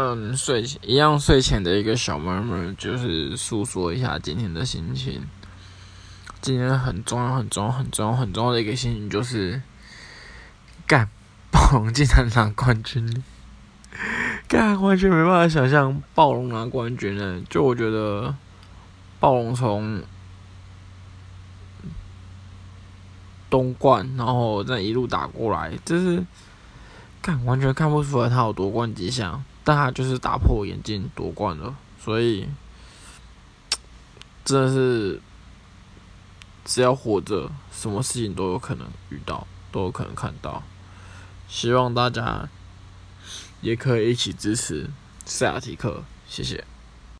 嗯，睡前一样睡前的一个小妹妹，就是诉说一下今天的心情。今天很重要、很重要、很重要、很重要的一个心情就是，干暴龙竟然拿冠军！干完全没办法想象暴龙拿冠军呢。就我觉得，暴龙从东冠，然后再一路打过来，就是干完全看不出来他有夺冠迹象。但他就是打破眼镜夺冠了，所以真的是只要活着，什么事情都有可能遇到，都有可能看到。希望大家也可以一起支持塞亚提克，谢谢。